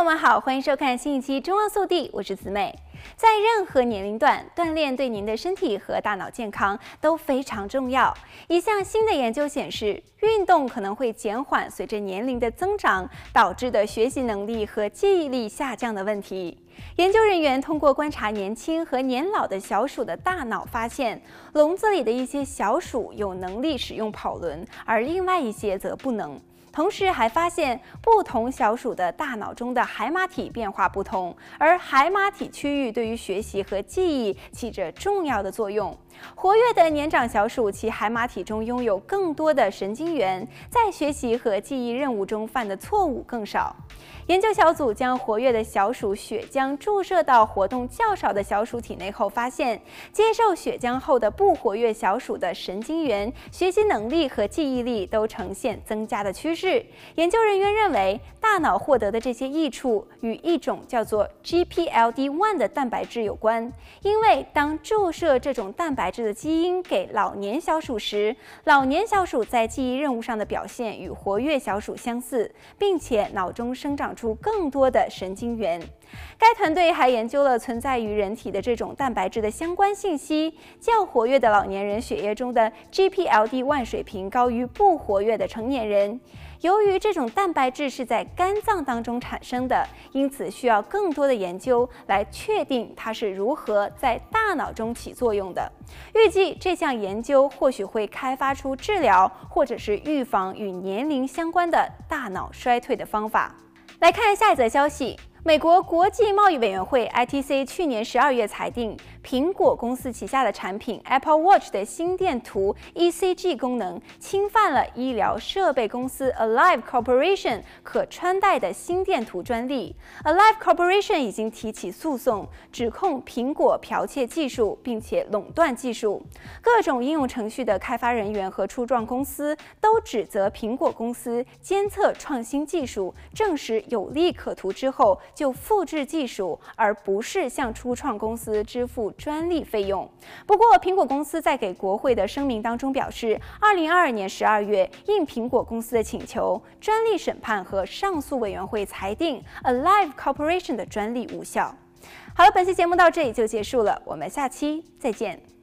朋友们好，欢迎收看新一期《中澳速递》，我是子美。在任何年龄段，锻炼对您的身体和大脑健康都非常重要。一项新的研究显示，运动可能会减缓随着年龄的增长导致的学习能力和记忆力下降的问题。研究人员通过观察年轻和年老的小鼠的大脑，发现笼子里的一些小鼠有能力使用跑轮，而另外一些则不能。同时还发现，不同小鼠的大脑中的海马体变化不同，而海马体区域对于学习和记忆起着重要的作用。活跃的年长小鼠，其海马体中拥有更多的神经元，在学习和记忆任务中犯的错误更少。研究小组将活跃的小鼠血浆注射到活动较少的小鼠体内后，发现接受血浆后的不活跃小鼠的神经元、学习能力和记忆力都呈现增加的趋势。研究人员认为，大脑获得的这些益处与一种叫做 GPLD1 的蛋白质有关，因为当注射这种蛋白质的基因给老年小鼠时，老年小鼠在记忆任务上的表现与活跃小鼠相似，并且脑中生长出更多的神经元。该团队还研究了存在于人体的这种蛋白质的相关信息。较活跃的老年人血液中的 GPLD1 水平高于不活跃的成年人。由于这种蛋白质是在肝脏当中产生的，因此需要更多的研究来确定它是如何在大脑中起作用的。预计这项研究或许会开发出治疗或者是预防与年龄相关的大脑衰退的方法。来看下一则消息。美国国际贸易委员会 （ITC） 去年十二月裁定，苹果公司旗下的产品 Apple Watch 的心电图 （ECG） 功能侵犯了医疗设备公司 Alive Corporation 可穿戴的心电图专利。Alive Corporation 已经提起诉讼，指控苹果剽窃技术，并且垄断技术。各种应用程序的开发人员和初创公司都指责苹果公司监测创新技术，证实有利可图之后。就复制技术，而不是向初创公司支付专利费用。不过，苹果公司在给国会的声明当中表示，二零二二年十二月，应苹果公司的请求，专利审判和上诉委员会裁定 Alive Corporation 的专利无效。好了，本期节目到这里就结束了，我们下期再见。